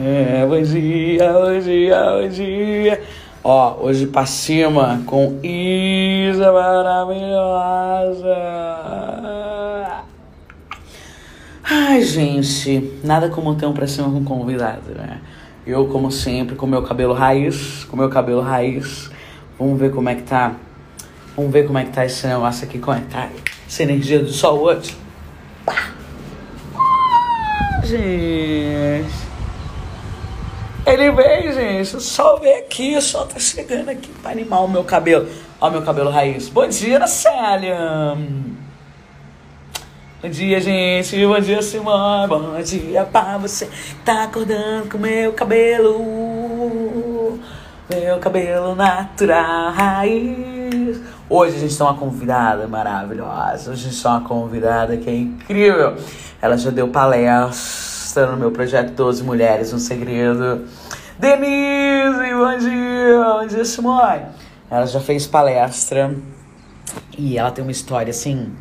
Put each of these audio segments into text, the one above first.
É, bom dia, bom dia, bom dia. Ó, hoje pra cima com Isa maravilhosa. Ai, gente, nada como ter um pra cima com convidado, né? Eu, como sempre, com meu cabelo raiz, com meu cabelo raiz. Vamos ver como é que tá. Vamos ver como é que tá esse negócio aqui, como é que tá essa energia do sol hoje. Pá. Ah, gente. Ele veio, gente. Sol veio aqui, o sol tá chegando aqui pra animar o meu cabelo. Ó, meu cabelo raiz. Bom dia, Célia. Bom dia, gente. Bom dia, Simone. Bom dia pra você. Tá acordando com meu cabelo. Meu cabelo natural, raiz. Hoje a gente tem uma convidada maravilhosa. Hoje a gente tem uma convidada que é incrível. Ela já deu palestra no meu projeto 12 Mulheres, um Segredo. Denise, bom dia! Bom dia, Simone! Ela já fez palestra e ela tem uma história assim,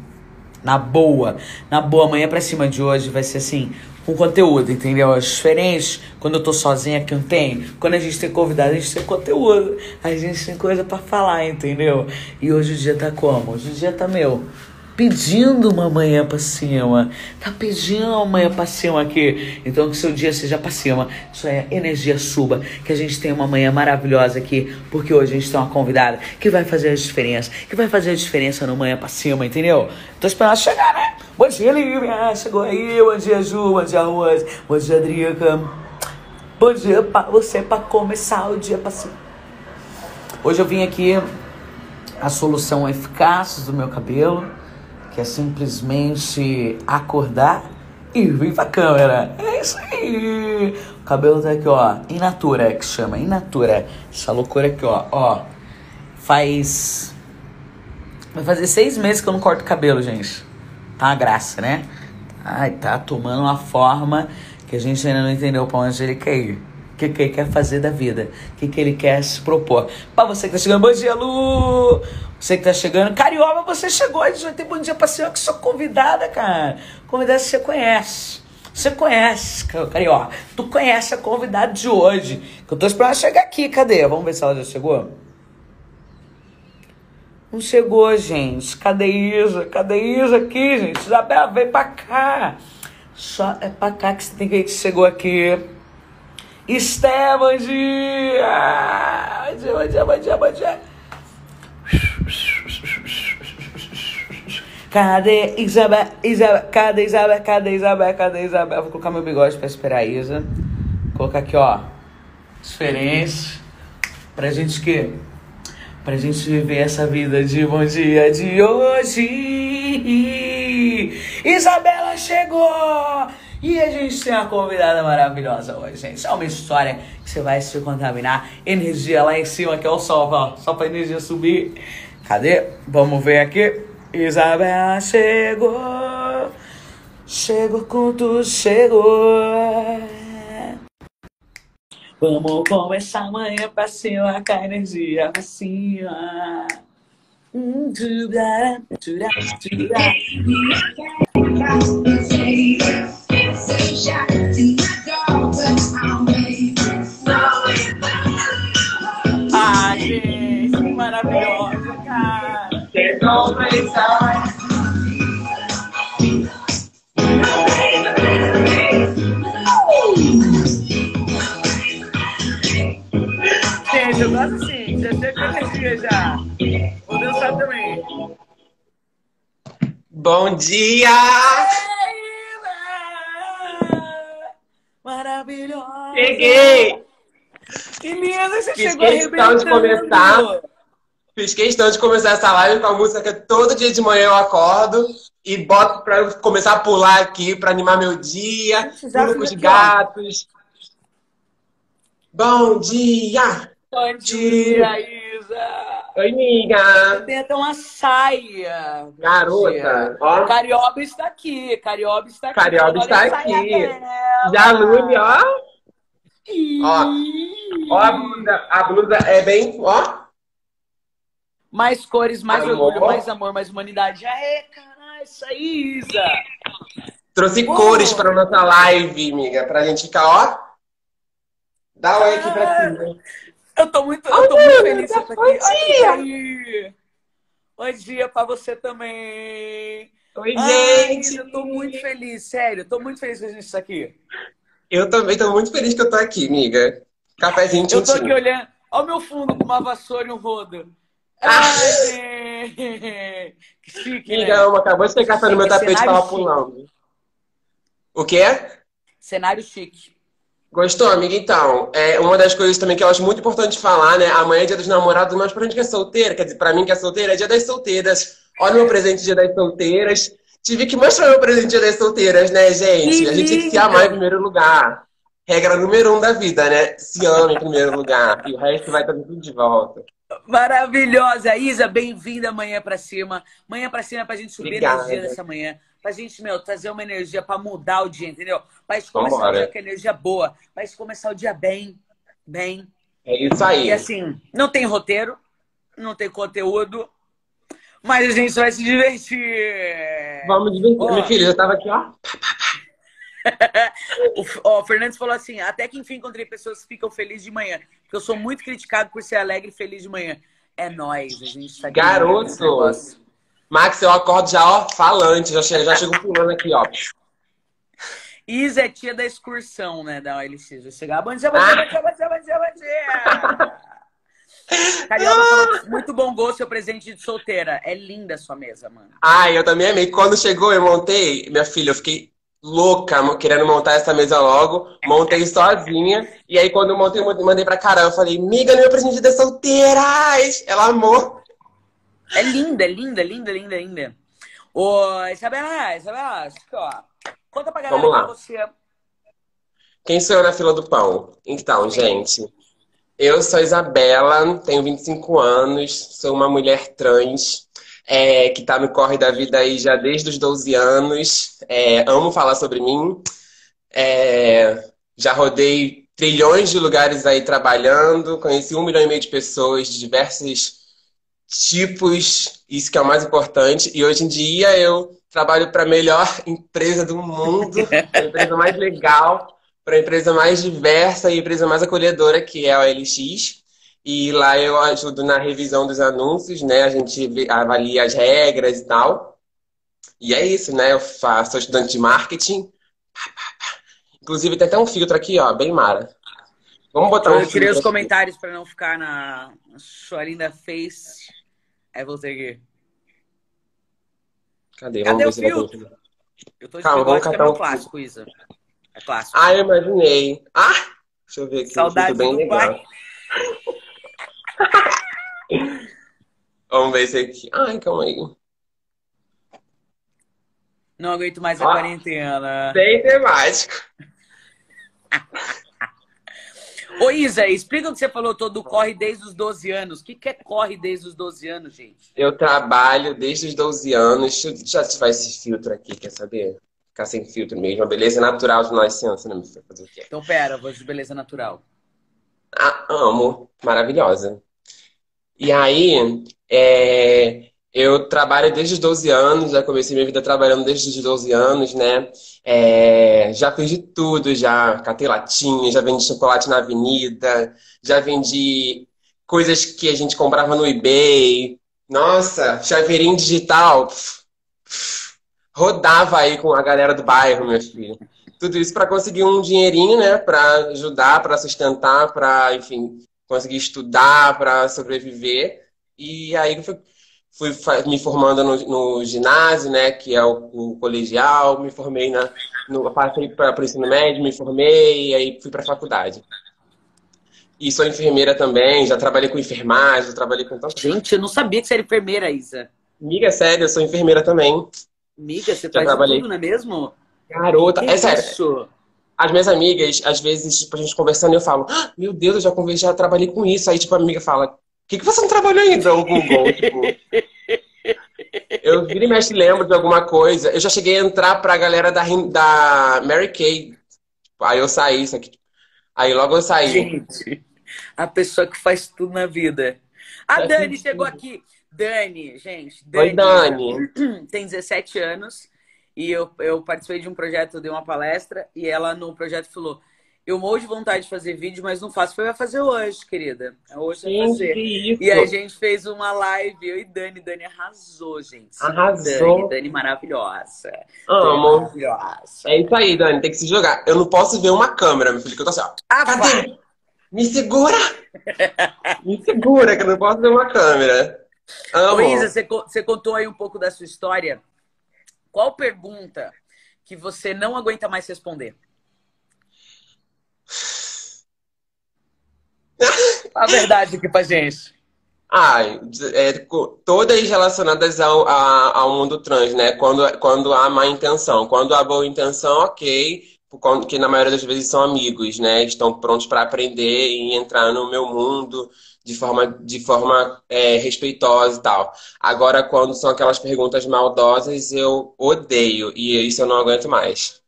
na boa. Na boa, amanhã pra cima de hoje vai ser assim, com conteúdo, entendeu? É diferente quando eu tô sozinha que não tem. Quando a gente tem convidado, a gente tem conteúdo. A gente tem coisa para falar, entendeu? E hoje o dia tá como? Hoje o dia tá meu pedindo uma manhã para cima. Tá pedindo uma manhã para cima aqui. Então que seu dia seja para cima. Isso é energia suba. Que a gente tenha uma manhã maravilhosa aqui, porque hoje a gente tem uma convidada que vai fazer a diferença, que vai fazer a diferença no manhã para cima, entendeu? Tô esperando chegar, né? Bom dia, Lívia. Chegou aí. Bom dia, Ju. Bom dia, Rose. Bom dia, Drica. Bom dia para você para começar o dia para cima. Hoje eu vim aqui a solução eficaz do meu cabelo que é simplesmente acordar e vir pra câmera. É isso aí. O cabelo tá aqui, ó. In natura, que chama. In natura. Essa loucura aqui, ó. Ó. Faz. Vai fazer seis meses que eu não corto cabelo, gente. Tá uma graça, né? Ai, tá tomando uma forma que a gente ainda não entendeu pra onde ele quer ir. O que, que ele quer fazer da vida? O que, que ele quer se propor? Pra você que tá chegando, bom dia, Lu! Você que tá chegando, Carioba, você chegou, a gente vai ter bom dia pra senhora, que sou convidada, cara. Convidada você conhece. Você conhece, Carioca. Tu conhece a convidada de hoje. Que eu tô esperando ela chegar aqui. Cadê? Vamos ver se ela já chegou. Não chegou, gente. Cadê Isa? Cadê Isa aqui, gente? Isabela, vem pra cá. Só é pra cá que você tem que ir que chegou aqui. Esté, bom dia! Bom dia, bom dia, bom dia, bom dia. Cadê Isabel? Isabel? Cadê Isabel? Cadê Isabel? Cadê Isabel? Vou colocar meu bigode pra esperar a Isa. Vou colocar aqui, ó. Diferença. Pra gente que? Pra gente viver essa vida de bom dia de hoje. Isabela chegou! E a gente tem uma convidada maravilhosa hoje, gente. É uma história que você vai se contaminar. Energia lá em cima, que é o sol, ó. Só pra energia subir. Cadê? Vamos ver aqui. Isabela chegou, chegou com tudo, chegou. Vamos começar amanhã pra cima, com a energia pra cima. Ai, Gente, eu gosto assim, já sei que energia já. Vou dançar também. Bom dia! Maravilhosa! Cheguei! Que linda, você Fiz chegou questão de arrebentando. começar. Fiz questão de começar essa live com a música que todo dia de manhã eu acordo e boto pra eu começar a pular aqui pra animar meu dia. Pulo com os gatos. Bom dia! Bom dia, Isa! Oi, amiga! Tem até uma saia. Garota, ó. Carioba está aqui, Carioba está aqui. Carioba está aqui. dela. Já Lune, ó. Ih. Ó. Ó, a blusa, a blusa é bem, ó. Mais cores, mais Amor. orgulho, mais amor, mais humanidade. Aê, caralho, isso aí, Isa! Trouxe Pô. cores para nossa live, amiga, pra gente ficar, ó. Dá oi aqui pra cima. Eu tô muito, eu tô muito feliz de estar aqui. Oi, dia! Oi, dia pra você também. Oi, Ai, gente. eu tô muito feliz, sério. Eu tô muito feliz que a gente está aqui. Eu também tô muito feliz que eu tô aqui, amiga. Cafézinho Eu tô aqui olhando. Olha o meu fundo com uma vassoura e um rodo. Ah. Ai, gente. que chique, né? acabou de ter café no meu tapete, Cenário tava chique. pulando. O quê? Cenário chique. Gostou, amiga? Então, é uma das coisas também que eu acho muito importante falar, né? Amanhã é dia dos namorados, mas pra gente que é solteira, quer dizer, pra mim que é solteira, é dia das solteiras. Olha o meu presente dia das solteiras. Tive que mostrar meu presente dia das solteiras, né, gente? Que a gente tem que se amar em primeiro lugar. Regra número um da vida, né? Se ama em primeiro lugar. E o resto vai estar tudo de volta. Maravilhosa. Isa, bem-vinda amanhã pra cima. Manhã pra cima pra gente subir a Obrigada. energia dessa manhã. Pra gente, meu, trazer uma energia pra mudar o dia, entendeu? Pra gente começar Vambora. o dia com energia boa. Pra gente começar o dia bem, bem. É isso aí. E assim, não tem roteiro, não tem conteúdo, mas a gente vai se divertir. Vamos divertir. Ó. Minha filha, eu tava aqui, ó. O, ó, Fernandes falou assim: até que enfim encontrei pessoas que ficam felizes de manhã. Porque eu sou muito criticado por ser alegre e feliz de manhã. É nóis, a gente tá aqui Garoto. nesse negócio. Max, eu acordo já, ó, falante. Já chego, já chego pulando aqui, ó. Isa é tia da excursão, né, da OLX. Vai chegar, bom dia, bom dia, bom dia, bom dia, bom dia, bom dia. Carioca falou muito bom gosto, seu presente de solteira. É linda a sua mesa, mano. Ai, eu também amei. Quando chegou, eu montei, minha filha, eu fiquei louca, querendo montar essa mesa logo. Montei sozinha. E aí, quando eu montei, eu mandei pra Carol. Eu falei, miga, meu presente de solteiras. Ela amou. É linda, é linda, linda, linda, linda. Ô, Isabela, Isabela, aqui, ó. Conta pra galera Vamos lá. quem você é. Quem sou eu na fila do pão? Então, gente, eu sou Isabela, tenho 25 anos, sou uma mulher trans, é, que tá no corre da vida aí já desde os 12 anos. É, amo falar sobre mim. É, já rodei trilhões de lugares aí trabalhando, conheci um milhão e meio de pessoas de diversos tipos, isso que é o mais importante. E hoje em dia eu trabalho para a melhor empresa do mundo, a empresa mais legal, para a empresa mais diversa e a empresa mais acolhedora, que é a OLX. E lá eu ajudo na revisão dos anúncios, né? A gente avalia as regras e tal. E é isso, né? Eu faço, sou estudante de marketing. Inclusive tem até um filtro aqui, ó, bem mara. Vamos botar um Eu filtro os comentários pra não ficar na sua linda face. Aí voltei aqui. Cadê? Cadê Vamos o ver se filtro? Eu tô de Calma, vamos é catar meu um clássico, Isa. É clássico. Ah, eu imaginei. Ah! Deixa eu ver aqui. um Saudades filtro bem legal. pai. Vamos ver esse aqui. Ai, calma aí. Não aguento mais a Ah. quarentena. Bem temático. Ô, Isa, explica o que você falou todo corre desde os 12 anos. O que, que é corre desde os 12 anos, gente? Eu trabalho desde os 12 anos. Deixa eu deixa eu ativar esse filtro aqui, quer saber? Ficar sem filtro mesmo. A beleza natural de nascença, né, filho? Fazer o quê? Então, pera, voz de beleza natural. Ah, amo. Maravilhosa. E aí, é, eu trabalho desde os 12 anos, já comecei minha vida trabalhando desde os 12 anos, né? É, já fiz de tudo, já catei latinha, já vendi chocolate na avenida, já vendi coisas que a gente comprava no eBay. Nossa, chaveirinho digital. pf, pf, rodava aí com a galera do bairro, meu filho. Tudo isso para conseguir um dinheirinho, né? Para ajudar, para sustentar, para, enfim, conseguir estudar, para sobreviver. E aí eu fui, fui me formando no, no ginásio, né? Que é o, o colegial. Me formei na, no, passei para o ensino médio, me formei, e aí fui para a faculdade. E sou enfermeira também, já trabalhei com enfermagem, já trabalhei com tanto. Gente, eu não sabia que você era enfermeira, Isa. Amiga, sério, eu sou enfermeira também. Amiga, você Já faz trabalhei. tudo, não é mesmo? Garota, Que é sério. isso? As minhas amigas, às vezes, tipo, a gente conversando, eu falo, "Ah, meu Deus, eu já conversei, já trabalhei com isso. Aí, tipo, a amiga fala, por que, que você não trabalhou ainda? O Google, tipo. Eu vira e mexe lembro de alguma coisa. Eu já cheguei a entrar pra galera da, da Mary Kay. Tipo, Aí eu saí, isso aqui. Aí logo eu saí. Gente, a pessoa que faz tudo na vida. A Faz Dani chegou aqui. Dani, gente. Oi, Dani. tem 17 anos e eu, eu participei de um projeto, dei uma palestra e ela no projeto falou: Eu morro de vontade de fazer vídeo, mas não faço. Foi vai fazer hoje, querida. É hoje vai Gente, fazer. que isso. E a gente fez uma live, eu e Dani. Dani arrasou, gente. Arrasou. Dani, Dani maravilhosa. Dani Amo. maravilhosa. É isso aí, Dani, tem que se jogar. Eu não posso ver uma câmera, meu filho, que eu tô assim, ó. Ah, vai. Cadê? Me segura! Me segura, que eu não posso ver uma câmera. Amo. Luísa, você, você contou aí um pouco da sua história. Qual pergunta que você não aguenta mais responder? A verdade aqui pra gente. Ai, é, todas relacionadas ao, a- ao mundo trans, né? Quando, quando há má intenção. Quando há boa intenção, ok. Que na maioria das vezes são amigos, né? Estão prontos para aprender e entrar no meu mundo de forma, de forma é, respeitosa e tal. Agora, quando são aquelas perguntas maldosas, eu odeio. E isso eu não aguento mais.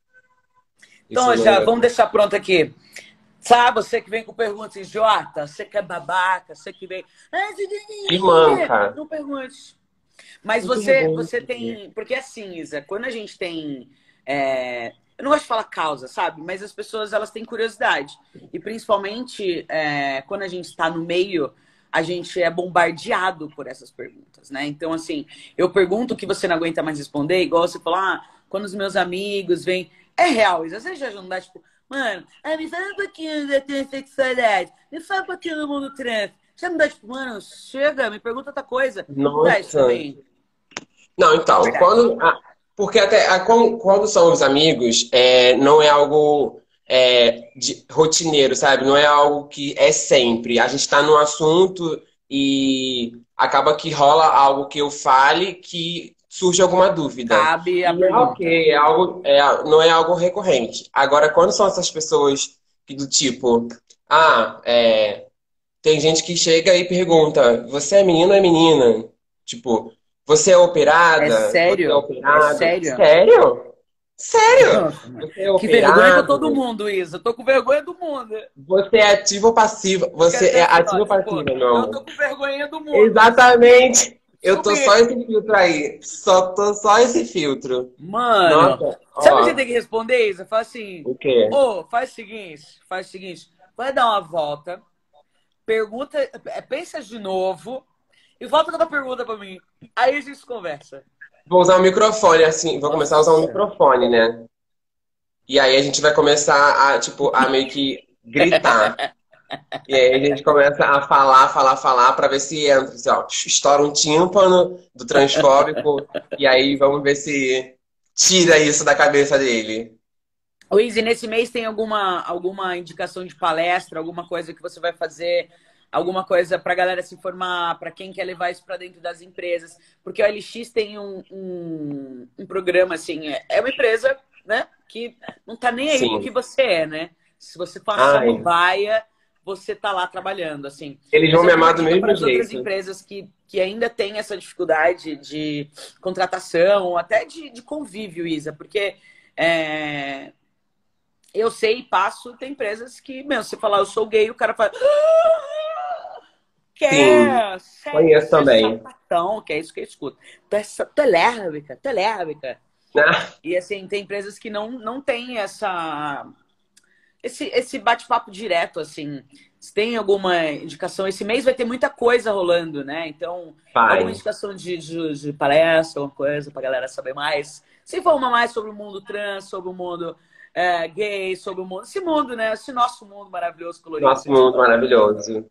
Isso Então, não já, aguento. vamos deixar pronto aqui. Sabe, você que vem com perguntas idiota, você que é babaca, você que vem. "Ah, você tem que-" Que manca. Não pergunte. Mas Muito você, bom, você tem. Porque assim, Isa, quando a gente tem. é, Eu não gosto de falar causa, sabe? Mas as pessoas elas têm curiosidade. E principalmente é, quando a gente está no meio, a gente é bombardeado por essas perguntas, né? Então, assim, eu pergunto o que você não aguenta mais responder, igual você falou, ah, quando os meus amigos vêm. É real, Isa. Você já não dá, tipo, mano, ah, me fala um pouquinho da transexualidade, me fala um pouquinho do mundo trans. Já não dá, tipo, mano, chega, me pergunta outra coisa. Não dá isso Nossa. também. Não, então, Verdade. quando. Porque até ah, quando, são os amigos, é, não é algo é, de- rotineiro, sabe? Não é algo que é sempre. A gente tá num assunto e acaba que rola algo que eu fale que surge alguma dúvida. Cabe a é pergunta. ok, é algo, é, não é algo recorrente. Agora, quando são essas pessoas que do tipo, ah, é, tem gente que chega e pergunta, você é menino ou é menina? Tipo, você é operada? É sério? É operado? É sério? Sério? Sério? É Que vergonha operado? todo mundo, Isa. Eu tô com vergonha do mundo. Você é ativo ou passivo? Você é ativo ou passivo, meu Eu tô com vergonha do mundo. Exatamente. Eu tô só esse filtro aí. Só tô só esse filtro. Mano, Nossa, sabe o que você tem que responder, Isa? Fala assim, o quê? ô, faz o seguinte, faz o seguinte, vai dar uma volta, pergunta, é, pensa de novo e volta com outra pergunta pra mim. Aí a gente conversa. Vou usar o microfone, assim, vou começar a usar o microfone, né? E aí a gente vai começar a, tipo, a meio que gritar. E aí a gente começa a falar, falar, falar, pra ver se entra, assim, ó, estoura um tímpano do transfóbico, e aí vamos ver se tira isso da cabeça dele. Luiz, e nesse mês tem alguma, alguma indicação de palestra, alguma coisa que você vai fazer, alguma coisa para a galera se informar, para quem quer levar isso para dentro das empresas? Porque o LX tem um, um, um programa, assim, é- é uma empresa, né, que não tá nem aí Sim. o que você é, né? Se você uma Ai. samambaia, você tá lá trabalhando, assim. Eles vão me amar do mesmo as outras jeito. empresas que, que ainda têm essa dificuldade de contratação, até de, de convívio, Isa, porque é, eu sei e passo, tem empresas que, meu, você falar eu sou gay, o cara fala. "Ah, Quer? Sério, conheço é também. sapatão, que é isso que eu escuto. Tu é, tu é lésbica, tu é lésbica. Ah, E assim, tem empresas que não, não têm essa. Esse, esse bate-papo direto, assim. Se tem alguma indicação, esse mês vai ter muita coisa rolando, né? Então, Vai. alguma indicação de, de, de palestra, alguma coisa pra galera saber mais. Se informar mais sobre o mundo trans, sobre o mundo é, gay, sobre o mundo. Esse mundo, né? Esse nosso mundo maravilhoso, colorido. Nosso mundo maravilhoso.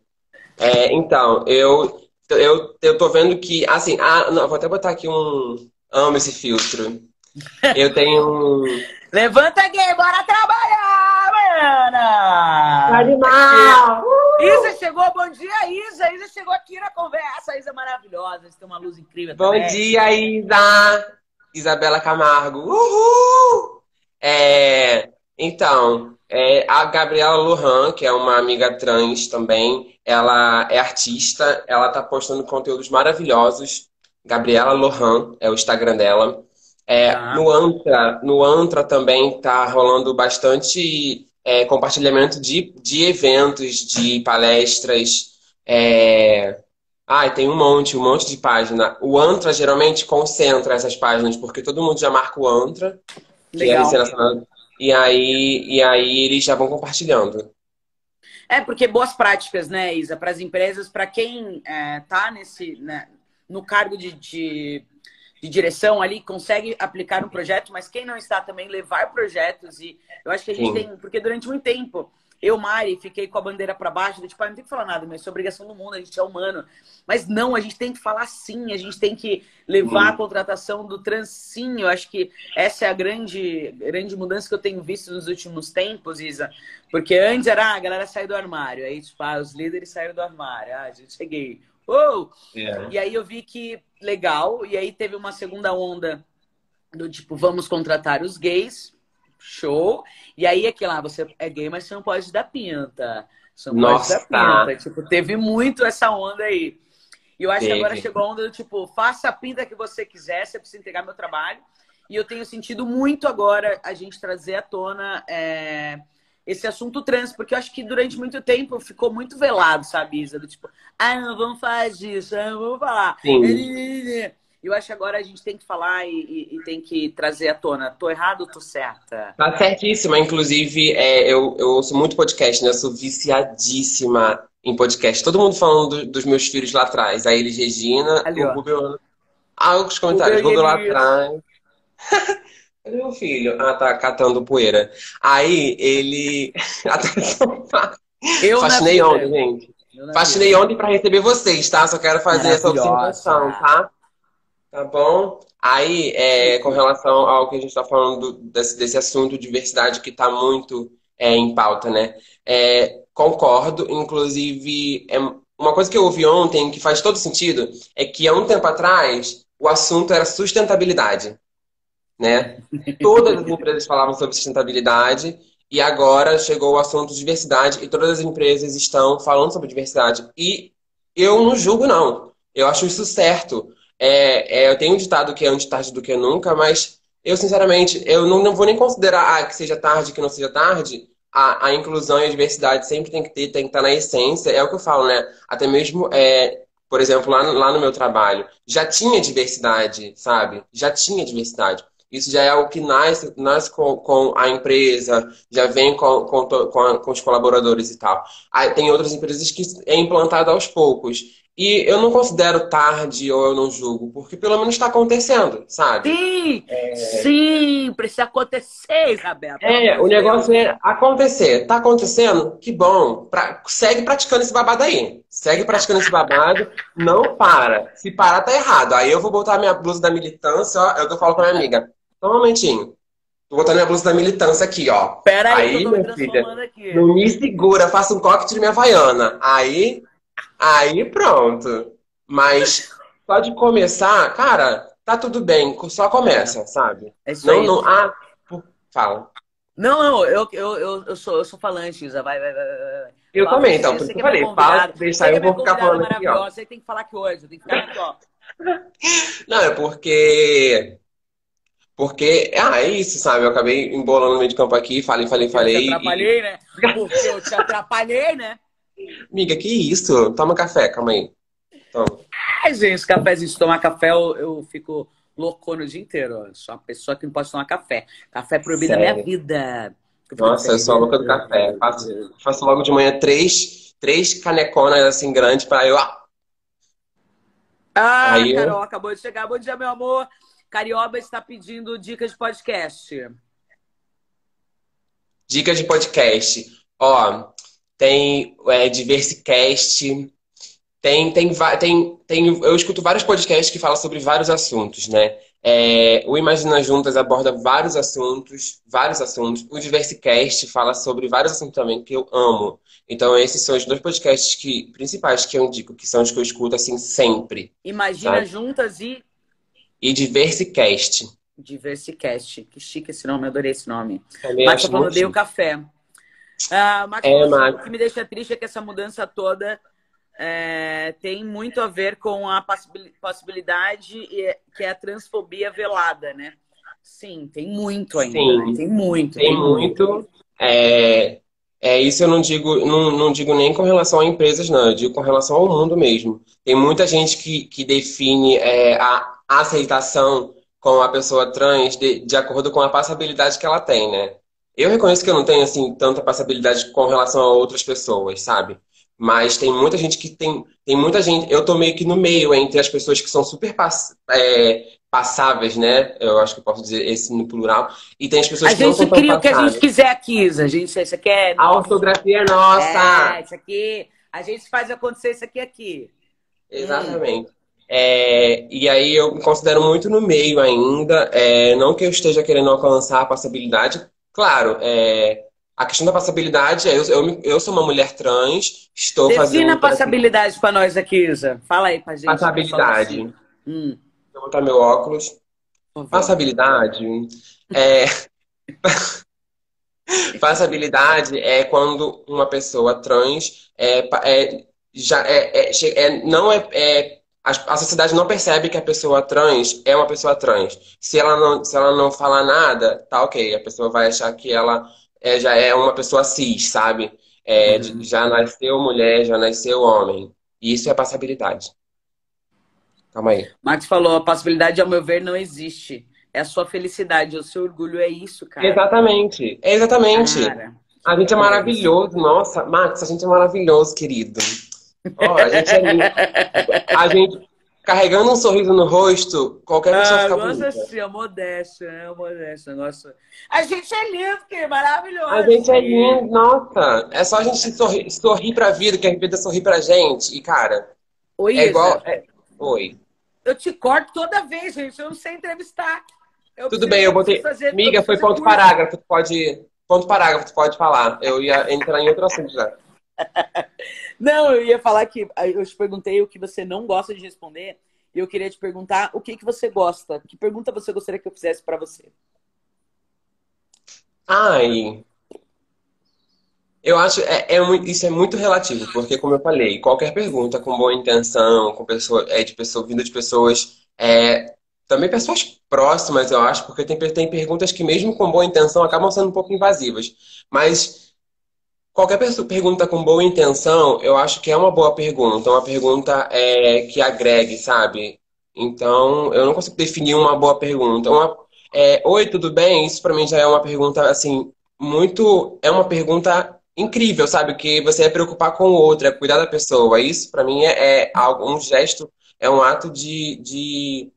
É, então, eu, eu, eu tô vendo que, assim, ah, não, vou até botar aqui um. Amo esse filtro. Eu tenho. um Levanta gay, bora trabalhar, mana! Animal! Isa chegou, bom dia, Isa. Isa chegou aqui na conversa. Isa é maravilhosa, Isa tem uma luz incrível Bom também. dia, Isa! Isabela Camargo. Uhul! É, então, é, a Gabriela Lohan, que é uma amiga trans também, ela é artista, ela tá postando conteúdos maravilhosos. Gabriela Lohan é o Instagram dela. É, Tá. no Antra, no Antra também tá rolando bastante é, compartilhamento de, de eventos, de palestras. É, Ai, tem um monte, um monte de página. O Antra geralmente concentra essas páginas, porque todo mundo já marca o Antra, que é Legal. E aí, e aí eles já vão compartilhando. É, porque boas práticas, né, Isa, para as empresas, para quem é, tá nesse, né, no cargo de, de, de, direção ali, consegue aplicar um projeto, mas quem não está também levar projetos e eu acho que a gente Sim. tem, porque durante muito tempo eu, Mari, fiquei com a bandeira para baixo, tipo, ah, não tem que falar nada, mas isso é obrigação do mundo, a gente é humano. Mas não, a gente tem que falar sim, a gente tem que levar uhum. a contratação do trans sim. Eu acho que essa é a grande, grande mudança que eu tenho visto nos últimos tempos, Isa. Porque antes era, ah, a galera saiu do armário, aí, tipo, ah, os líderes saíram do armário, ah, a gente cheguei. Oh! Yeah. E aí eu vi que legal, e aí teve uma segunda onda do tipo, vamos contratar os gays, show. E aí é que lá, você é gay, mas você não pode dar pinta. Você não Nossa, pode dar pinta. Tipo, teve muito essa onda aí. E eu acho teve. que agora chegou a onda do tipo, faça a pinta que você quiser, você precisa entregar meu trabalho. E eu tenho sentido muito agora a gente trazer à tona é, esse assunto trans, porque eu acho que durante muito tempo ficou muito velado, sabe, Isa? Do tipo, ah, não vamos fazer isso, ah, não vamos falar. Sim. Eu acho que agora a gente tem que falar e, e, e tem que trazer à tona. Tô errado ou tô certa? Tá certíssima. Inclusive, é, eu, eu ouço muito podcast, né? Eu sou viciadíssima em podcast. Todo mundo falando do, dos meus filhos lá atrás. A Elis Regina, Ali, o Rubio... Ah, os comentários. Rubio lá atrás. Cadê meu filho? Ah, tá catando poeira. Aí, ele... eu Faxinei ontem, gente. Faxinei ontem pra receber vocês, tá? Só quero fazer essa observação, tá? Tá bom? Aí, é, com relação ao que a gente está falando desse, desse assunto, diversidade, que está muito é, em pauta, né? É, concordo, inclusive, é, uma coisa que eu ouvi ontem que faz todo sentido é que há um tempo atrás o assunto era sustentabilidade, né? Todas as empresas falavam sobre sustentabilidade e agora chegou o assunto diversidade e todas as empresas estão falando sobre diversidade. E eu não julgo, não. Eu acho isso certo. É, é, eu tenho um ditado que é antes tarde do que nunca, mas eu, sinceramente, eu não, não vou nem considerar ah, que seja tarde, que não seja tarde. A, a, inclusão e a diversidade sempre tem que ter, tem que estar na essência. É o que eu falo, né? Até mesmo, é, por exemplo, lá, lá no meu trabalho, já tinha diversidade, sabe? Já tinha diversidade. Isso já é o que nasce, nasce com, com a empresa, já vem com, com, com, a, com os colaboradores e tal. Aí, tem outras empresas que é implantado aos poucos. E eu não considero tarde ou eu não julgo, porque pelo menos está acontecendo, sabe? Sim, é... sim, precisa acontecer, Isabela. É, o negócio é acontecer. Tá acontecendo? Que bom. Pra... Segue praticando esse babado aí. Segue praticando esse babado, não para. Se parar, tá errado. Aí eu vou botar minha blusa da militância, ó. É o que eu falo com a minha amiga. Só um momentinho. Vou botar minha blusa da militância aqui, ó. Pera aí, aí minha filha, aqui. Não me segura, faça um coque de minha vaiana. Aí Aí pronto. Mas só de começar, cara, tá tudo bem, só começa, sabe? É isso não, aí. não. Ah, fala. Não, não, eu, eu, eu, eu, sou, eu sou falante, Isa. Vai, vai, vai, vai. Eu fala, também, então, por isso que eu falei, fala, deixa aí, eu vou ficar falando aqui, ó. Você tem que falar que hoje, eu tenho que ficar aqui, ó. Não, é porque. Porque, ah, é isso, sabe? Eu acabei embolando no meio de campo aqui, falei, falei, falei. Eu te atrapalhei, e... né? Porque eu te atrapalhei, né? Amiga, que isso? Toma café, calma aí. Toma. Ai, gente, cafezinho. Se tomar café, eu, eu fico louco no dia inteiro. Eu sou uma pessoa que não pode tomar café. Café é proibido na minha vida. Nossa, eu sou a louca do café. Faço, faço logo de manhã três, três caneconas assim grandes para eu. Ah, Aí Carol, eu... acabou de chegar. Bom dia, meu amor. Carioba está pedindo dicas de podcast. Dicas de podcast. Ó, tem é, Diversicast, tem, tem, tem, tem, eu escuto vários podcasts que falam sobre vários assuntos, né? É, o Imagina Juntas aborda vários assuntos, vários assuntos. O Diversicast fala sobre vários assuntos também que eu amo. Então, esses são os dois podcasts que, principais que eu indico, que são os que eu escuto assim sempre. Imagina sabe? Juntas e. E Diversicast. Diversicast. Que chique esse nome, eu adorei esse nome. Mas eu falou, o café. Ah, Max, é, Max. O que me deixa triste é que essa mudança toda é, tem muito a ver com a possibilidade que é a transfobia velada, né? Sim, tem muito ainda. Sim, né? Tem muito. Tem, tem muito. muito. É, é, isso eu não digo, não, não digo nem com relação a empresas, não. Eu digo com relação ao mundo mesmo. Tem muita gente que, que define é, a aceitação com a pessoa trans de, de acordo com a passabilidade que ela tem, né? Eu reconheço que eu não tenho, assim, tanta passabilidade com relação a outras pessoas, sabe? Mas tem muita gente que tem. Tem muita gente. Eu tô meio que no meio entre as pessoas que são super pass, é, passáveis, né? Eu acho que eu posso dizer esse no plural. E tem as pessoas a que não são A gente cria o que a gente quiser aqui, Isa. A gente, isso aqui é. A ortografia é nossa! É, isso aqui. A gente faz acontecer isso aqui aqui. Exatamente. Hum. É, e aí eu me considero muito no meio ainda. É, não que eu esteja querendo alcançar a passabilidade. Claro, é, a questão da passabilidade é, eu, eu, eu sou uma mulher trans, estou Defina fazendo... Defina passabilidade para nós aqui, Isa. Fala aí pra gente. Passabilidade. Assim. Hum. Vou botar meu óculos. Passabilidade é... Passabilidade é quando uma pessoa trans é, é já é, é, é não é, é a, sociedade não percebe que a pessoa trans é uma pessoa trans. Se ela não, se ela não falar nada, tá ok. A pessoa vai achar que ela é, já é uma pessoa cis, sabe? É, uhum. Já nasceu mulher, já nasceu homem. E isso é passabilidade. Calma aí. Max falou, a passabilidade, ao meu ver, não existe. É a sua felicidade, o seu orgulho é isso, cara. Exatamente. Exatamente. Cara, a gente é maravilhoso. Nossa, Max, a gente é maravilhoso, querido. Oh, a gente é lindo. A gente, carregando um sorriso no rosto, qualquer pessoa ah, fica bonita. assim, a modéstia, né? A modéstia, nossa. A gente é lindo, que é maravilhoso. A gente é lindo, nossa. É só a gente sorrir, sorrir pra vida, que a vida sorri pra gente. E, cara, Oi, é igual... É... Oi. Eu te corto toda vez, gente. Eu não sei entrevistar. Eu Tudo bem, eu botei... Fazer, Miga, foi ponto curso. parágrafo. Tu pode... Ponto parágrafo, tu pode falar. Eu ia entrar em outro assunto já. Não, eu ia falar que eu te perguntei o que você não gosta de responder e eu queria te perguntar o que, que você gosta. Que pergunta você gostaria que eu fizesse para você? Ai, eu acho é, é, isso é muito relativo, porque como eu falei, qualquer pergunta com boa intenção, com pessoa, é de pessoa vindo de pessoas, é, também pessoas próximas, eu acho, porque tem, tem perguntas que mesmo com boa intenção acabam sendo um pouco invasivas. Mas Qualquer pessoa pergunta com boa intenção, eu acho que é uma boa pergunta, uma pergunta é, que agregue, sabe? Então, eu não consigo definir uma boa pergunta. Uma, é, Oi, tudo bem? Isso para mim já é uma pergunta, assim, muito. É uma pergunta incrível, sabe? Que você é preocupar com o outro, é cuidar da pessoa. Isso, para mim, é, é um gesto, é um ato de, de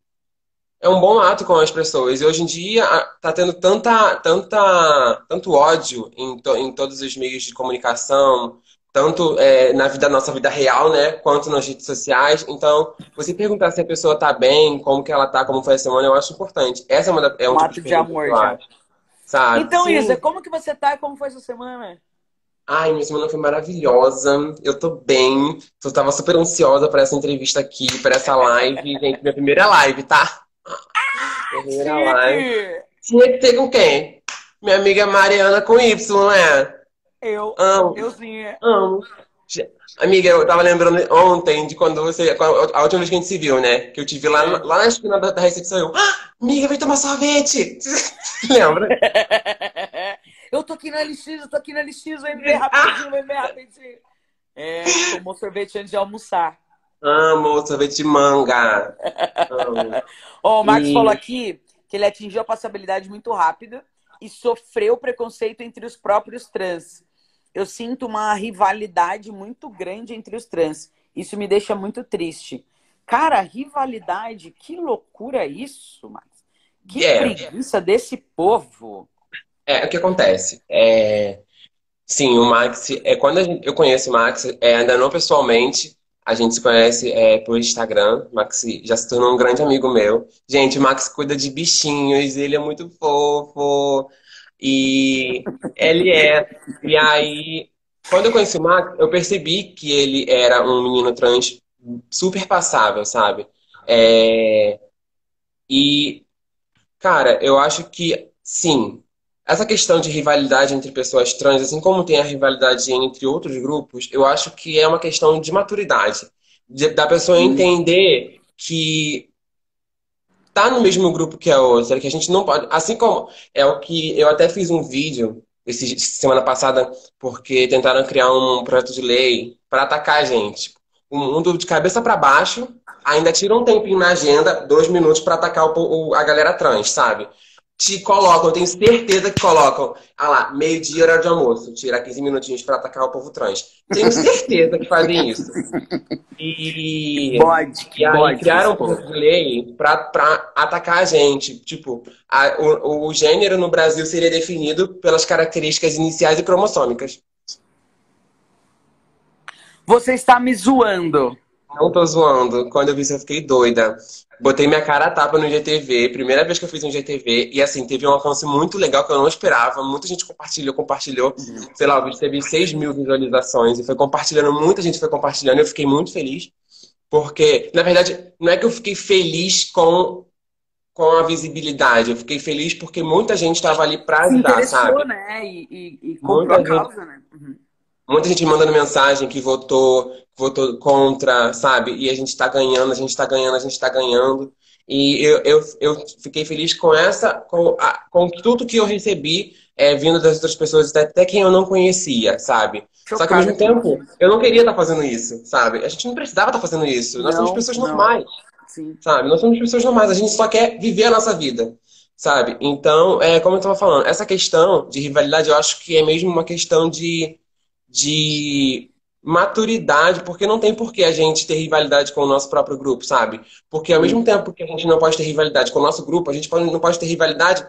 é um bom ato com as pessoas. E hoje em dia tá tendo tanta, tanta, tanto ódio em, to, em todos os meios de comunicação, tanto é, na vida nossa vida real, né, quanto nas redes sociais. Então, você perguntar se a pessoa tá bem, como que ela tá, como foi a semana, eu acho importante. Essa é uma é um, um tipo ato de, de amor, já. Sabe? Então, Sim. Isa, como que você tá e como foi a sua semana? Ai, minha semana foi maravilhosa. Eu tô bem. Eu tava super ansiosa para essa entrevista aqui, para essa live. Gente, minha primeira live, tá? Primeira live. Tinha que ter com quem? Minha amiga Mariana com Y, não é? Eu. Amo. Euzinha. Amo. Amiga, eu tava lembrando ontem de quando você. A última vez que a gente se viu, né? Que eu te vi lá, é. lá na esquina da, da recepção. Eu, ah, amiga, vem tomar sorvete! Lembra? eu tô aqui na LX, eu tô aqui na LX, vem ver rapidinho, vem ver rapidinho. É, tomou sorvete antes de almoçar. Amo sorvete de manga. oh, o Marcos e... falou aqui que ele atingiu a passabilidade muito rápida e sofreu preconceito entre os próprios trans. Eu sinto uma rivalidade muito grande entre os trans. Isso me deixa muito triste. Cara, rivalidade, que loucura isso, Max. Que é, preguiça desse povo. É, o que acontece? É... Sim, o Max, é, quando gente, eu conheço o Max, é, ainda não pessoalmente, a gente se conhece é, por Instagram. Max já se tornou um grande amigo meu. Gente, o Max cuida de bichinhos, ele é muito fofo. E ele é. E aí, quando eu conheci o Max, eu percebi que ele era um menino trans super passável, sabe? É... E, cara, eu acho que sim, essa questão de rivalidade entre pessoas trans, assim como tem a rivalidade entre outros grupos, eu acho que é uma questão de maturidade. De, da pessoa entender que tá no mesmo grupo que a outra, que a gente não pode. Assim como é o que eu até fiz um vídeo esse, semana passada, porque tentaram criar um projeto de lei para atacar a gente. O mundo de cabeça para baixo, ainda tira um tempinho na agenda, dois minutos para atacar o, o, a galera trans, sabe? Te colocam, eu tenho certeza que colocam, ah lá, meio-dia, hora de almoço, tirar 15 minutinhos para atacar o povo trans. Tenho certeza que fazem isso. E, bode, e aí bode, criaram um projeto de lei para atacar a gente. Tipo, a, o, o gênero no Brasil seria definido pelas características iniciais e cromossômicas. Você está me zoando. Não tô zoando. Quando eu vi isso, eu fiquei doida. Botei minha cara a tapa no GTV, primeira vez que eu fiz um GTV, e assim, teve um alcance muito legal que eu não esperava. Muita gente compartilhou, compartilhou. Sei lá, o vídeo teve 6 mil visualizações e foi compartilhando, muita gente foi compartilhando, eu fiquei muito feliz. Porque, na verdade, não é que eu fiquei feliz com, com a visibilidade, eu fiquei feliz porque muita gente estava ali para ajudar, sabe? né? E, e, e comprou a causa, né? Uhum. Muita gente mandando mensagem que votou, votou contra, sabe? E a gente está ganhando, a gente está ganhando, a gente está ganhando. E eu, eu, eu fiquei feliz com essa, com, a, com tudo que eu recebi é, vindo das outras pessoas, até quem eu não conhecia, sabe? Chocado. Só que ao mesmo tempo, eu não queria estar tá fazendo isso, sabe? A gente não precisava estar tá fazendo isso. Nós não, somos pessoas não. normais. Sim. Sabe? Nós somos pessoas normais, a gente só quer viver a nossa vida. Sabe? Então, é, como eu estava falando, essa questão de rivalidade, eu acho que é mesmo uma questão de de maturidade, porque não tem por que a gente ter rivalidade com o nosso próprio grupo, sabe? Porque ao mesmo tempo que a gente não pode ter rivalidade com o nosso grupo, a gente não pode ter rivalidade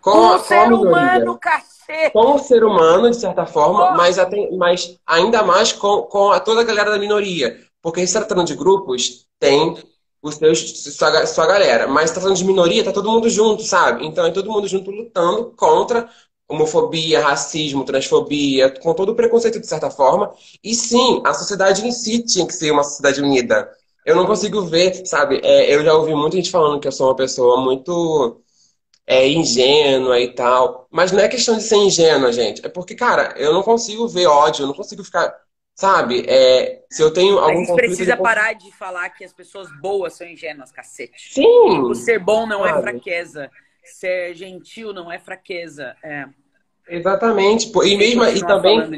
com, com a, o ser humano, cacete! Com o ser humano, de certa forma, mas, até, mas ainda mais com, com a, toda a galera da minoria. Porque se tratando de grupos, tem os seus, sua, sua galera. Mas se tratando de minoria, tá todo mundo junto, sabe? Então é todo mundo junto lutando contra homofobia, racismo, transfobia, com todo o preconceito de certa forma. E sim, a sociedade em si tinha que ser uma sociedade unida. Eu não consigo ver, sabe? É, eu já ouvi muita gente falando que eu sou uma pessoa muito é, ingênua e tal. Mas não é questão de ser ingênua, gente. É porque, cara, eu não consigo ver ódio, eu não consigo ficar. Sabe? É, se eu tenho algum. A gente precisa de... parar de falar que as pessoas boas são ingênuas, cacete. Sim! O ser bom não é sabe? é fraqueza. Ser gentil não é fraqueza. É. Exatamente. E mesmo e também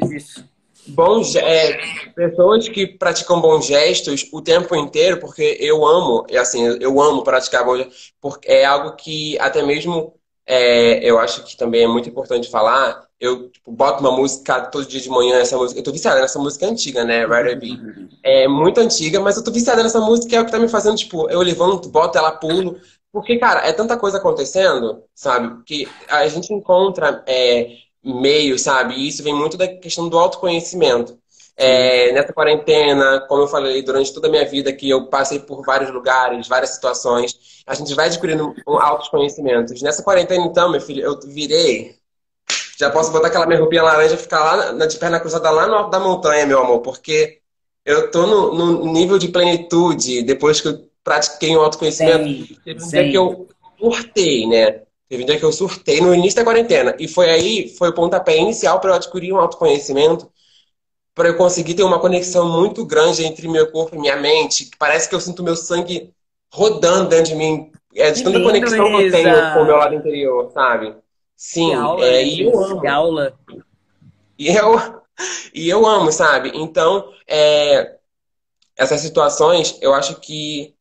bons é, pessoas que praticam bons gestos o tempo inteiro, porque eu amo, assim, eu amo praticar bons gestos, porque é algo que até mesmo é, eu acho que também é muito importante falar. Eu tipo, boto uma música todo dia de manhã, essa música. Eu tô viciada nessa música antiga, né? Rather Be. É muito antiga, mas eu tô viciada nessa música, é o que tá me fazendo, tipo, eu levanto, boto ela, pulo. Porque, cara, é tanta coisa acontecendo, sabe? Que a gente encontra é, meios, sabe? E isso vem muito da questão do autoconhecimento. É, nessa quarentena, como eu falei durante toda a minha vida, que eu passei por vários lugares, várias situações, a gente vai adquirindo altos conhecimentos. Nessa quarentena, então, meu filho, eu virei. Já posso botar aquela minha roupinha laranja e ficar lá na, de perna cruzada lá no alto da montanha, meu amor, porque eu tô no, no nível de plenitude depois que eu pratiquei o autoconhecimento. Sim, Teve um dia que eu surtei, né? Teve um dia que eu surtei no início da quarentena. E foi aí, foi o pontapé inicial para eu adquirir um autoconhecimento, para eu conseguir ter uma conexão muito grande entre meu corpo e minha mente. Parece que eu sinto meu sangue rodando dentro de mim. É de tanta conexão que eu tenho com o meu lado interior, sabe? Sim, aula, é, e eu amo. aula. E eu, e eu amo, sabe? Então, é, essas situações, eu acho que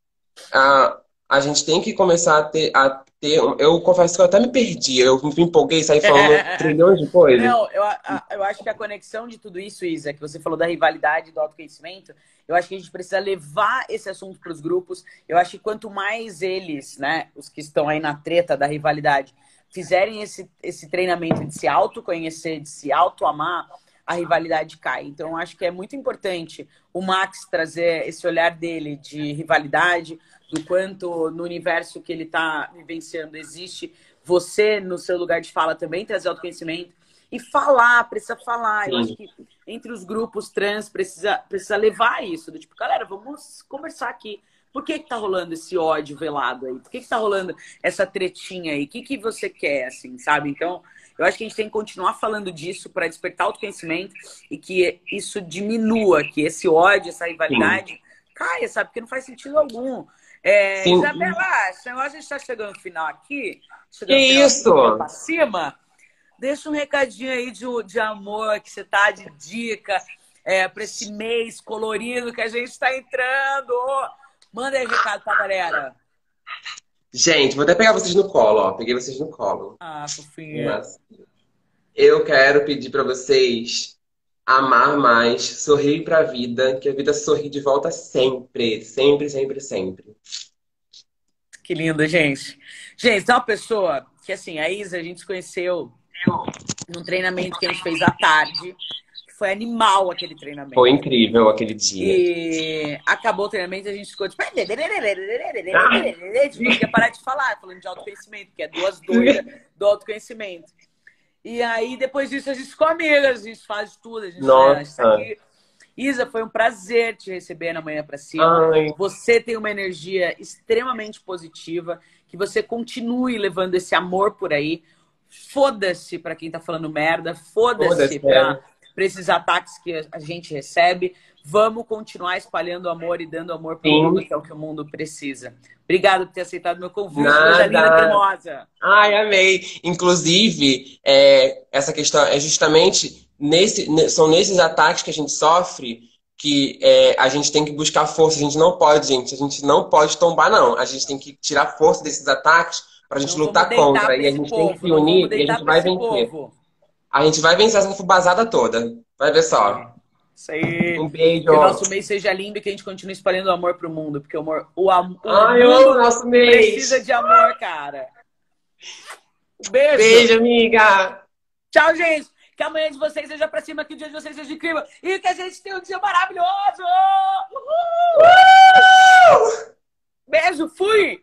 a, a gente tem que começar a ter, a ter. Eu confesso que eu até me perdi, eu me empolguei e saí falando trilhões de coisas. Não, eu, eu acho que a conexão de tudo isso, Isa, que você falou da rivalidade do autoconhecimento, eu acho que a gente precisa levar esse assunto para os grupos. Eu acho que quanto mais eles, né, os que estão aí na treta da rivalidade, fizerem esse, esse treinamento de se autoconhecer, de se auto-amar, a rivalidade cai. Então, acho que é muito importante o Max trazer esse olhar dele de rivalidade, do quanto no universo que ele está vivenciando existe você, no seu lugar de fala, também trazer autoconhecimento e falar, precisa falar. Eu acho que entre os grupos trans precisa, precisa levar isso, do tipo, galera, vamos conversar aqui. Por que, que tá rolando esse ódio velado aí? Por que, que tá rolando essa tretinha aí? O que, que você quer, assim, sabe? Então, eu acho que a gente tem que continuar falando disso para despertar autoconhecimento e que isso diminua, que esse ódio, essa rivalidade Sim. caia, sabe? Porque não faz sentido algum. É, Sim. Isabela, esse negócio a gente está chegando no final aqui. Que isso? Para cima. Deixa um recadinho aí de, de amor que você tá de dica é, para esse mês colorido que a gente está entrando. Manda aí recado para galera. Gente, vou até pegar vocês no colo, ó. Peguei vocês no colo. Ah, fofinha. Mas eu quero pedir pra vocês amar mais, sorrir pra vida, que a vida sorri de volta sempre. Sempre, sempre, sempre. Que lindo, gente. Gente, tem uma pessoa que, assim, a Isa, a gente se conheceu num treinamento que a gente fez à tarde. Foi animal aquele treinamento. Foi incrível aquele dia. E acabou o treinamento e a gente ficou tipo. A gente não queria parar de falar, falando de autoconhecimento, que é duas doidas do autoconhecimento. E aí, depois disso, a gente ficou amigas, a gente faz tudo, a gente, Nossa. a gente tá aqui. Isa, foi um prazer te receber na manhã pra cima. Ai, Você tem uma energia extremamente positiva, que você continue levando esse amor por aí. Foda-se pra quem tá falando merda, foda-se Foda-se, pra, pra esses ataques que a gente recebe. Vamos continuar espalhando amor e dando amor pro Sim. mundo, que é o que o mundo precisa. Obrigado por ter aceitado meu convite, Nada. linda cremosa. Ai, amei. Inclusive, é, essa questão é justamente nesse, ne- são nesses ataques que a gente sofre que é, a gente tem que buscar força. A gente não pode, gente, a gente não pode tombar, não. A gente tem que tirar força desses ataques pra gente Não lutar contra. E a gente povo, tem que se unir e a gente vai vencer. povo. A gente vai vencer essa fubazada toda. Vai ver só. Isso aí. Um beijo. Que o nosso mês seja lindo e que a gente continue espalhando amor pro mundo, porque o amor, o, am, o Ai, o mundo nosso mês. precisa de amor, cara. Um beijo. Beijo, amiga. Tchau, gente. Que amanhã de vocês seja pra cima, que o dia de vocês seja incrível e que a gente tenha um dia maravilhoso. Uhul. Beijo, fui.